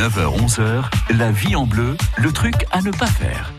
9h-11h, la vie en bleu, le truc à ne pas faire.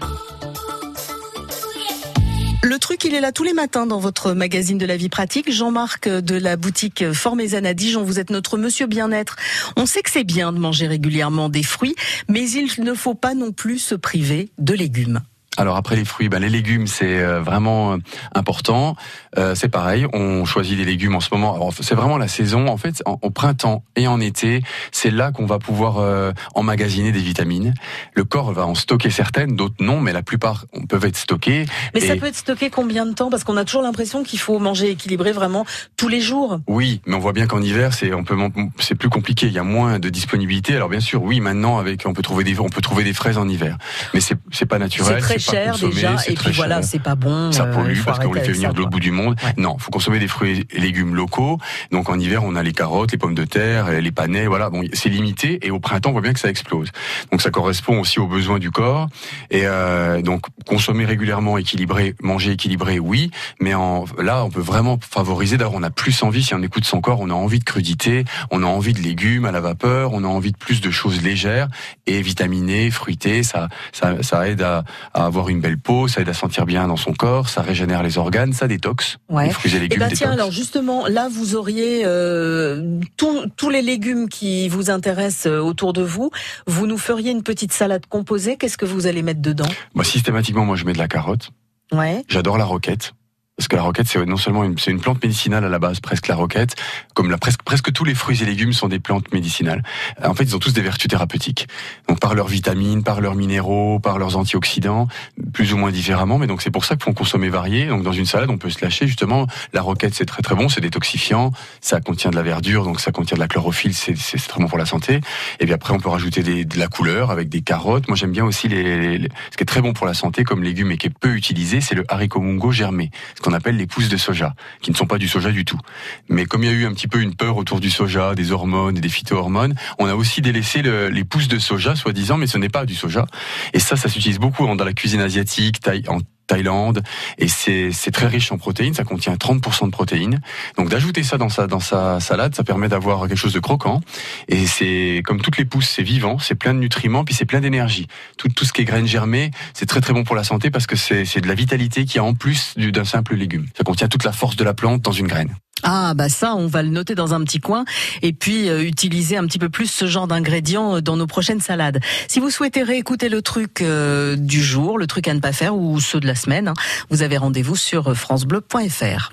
Le truc, il est là tous les matins dans votre magazine de la vie pratique. Jean-Marc de la boutique Formézane à Dijon, vous êtes notre monsieur bien-être. On sait que c'est bien de manger régulièrement des fruits, mais il ne faut pas non plus se priver de légumes. Alors après les fruits, ben les légumes c'est euh, vraiment euh, important. Euh, c'est pareil, on choisit des légumes en ce moment. C'est vraiment la saison. En fait, au printemps et en été, c'est là qu'on va pouvoir euh, emmagasiner des vitamines. Le corps va en stocker certaines, d'autres non, mais la plupart peuvent être stockées. Mais ça peut être stocké combien de temps? Parce qu'on a toujours l'impression qu'il faut manger équilibré vraiment tous les jours. Oui, mais on voit bien qu'en hiver c'est on peut c'est plus compliqué. Il y a moins de disponibilité. Alors bien sûr, oui, maintenant avec on peut trouver des on peut trouver des fraises en hiver, mais c'est c'est pas naturel cher déjà, et puis voilà, c'est pas bon. Ça euh, pollue parce qu'on les fait venir de l'autre bout du monde. Non, faut consommer des fruits et légumes locaux. Donc en hiver, on a les carottes, les pommes de terre, les panais, voilà. Bon, c'est limité, et au printemps, on voit bien que ça explose. Donc ça correspond aussi aux besoins du corps. Et euh, donc consommer régulièrement, équilibré, manger équilibré, oui, mais en, là, on peut vraiment favoriser. D'ailleurs, on a plus envie, si on écoute son corps, on a envie de crudité, on a envie de légumes à la vapeur, on a envie de plus de choses légères et vitaminées, fruitées. Ça, ça, ça aide à, à avoir une belle peau, ça aide à sentir bien dans son corps, ça régénère les organes, ça détoxe. Ouais. Les fruits et légumes. Et bah tiens, alors justement, là vous auriez euh, tous les légumes qui vous intéressent euh, autour de vous. Vous nous feriez une petite salade composée. Qu'est-ce que vous allez mettre dedans? Moi, systématiquement, moi je mets de la carotte. Ouais. J'adore la roquette. Parce que la roquette, c'est non seulement une, c'est une plante médicinale à la base, presque la roquette, comme la, presque, presque tous les fruits et légumes sont des plantes médicinales. En fait, ils ont tous des vertus thérapeutiques. Donc, par leurs vitamines, par leurs minéraux, par leurs antioxydants, plus ou moins différemment. Mais donc, c'est pour ça en consommer varié. Donc, dans une salade, on peut se lâcher, justement. La roquette, c'est très très bon, c'est détoxifiant. Ça contient de la verdure, donc ça contient de la chlorophylle, c'est, c'est très bon pour la santé. Et puis après, on peut rajouter des, de la couleur avec des carottes. Moi, j'aime bien aussi les, les, ce qui est très bon pour la santé comme légume et qui est peu utilisé, c'est le haricot mungo germé. Qu'on appelle les pousses de soja, qui ne sont pas du soja du tout. Mais comme il y a eu un petit peu une peur autour du soja, des hormones et des phytohormones, on a aussi délaissé le, les pousses de soja, soi-disant, mais ce n'est pas du soja. Et ça, ça s'utilise beaucoup dans la cuisine asiatique, en Thaïlande et c'est très riche en protéines, ça contient 30% de protéines. Donc d'ajouter ça dans sa dans sa salade, ça permet d'avoir quelque chose de croquant et c'est comme toutes les pousses, c'est vivant, c'est plein de nutriments puis c'est plein d'énergie. Tout tout ce qui est graines germées, c'est très très bon pour la santé parce que c'est de la vitalité qui a en plus d'un simple légume. Ça contient toute la force de la plante dans une graine. Ah bah ça, on va le noter dans un petit coin et puis euh, utiliser un petit peu plus ce genre d'ingrédients euh, dans nos prochaines salades. Si vous souhaitez réécouter le truc euh, du jour, le truc à ne pas faire ou ceux de la semaine, hein, vous avez rendez-vous sur francebleu.fr.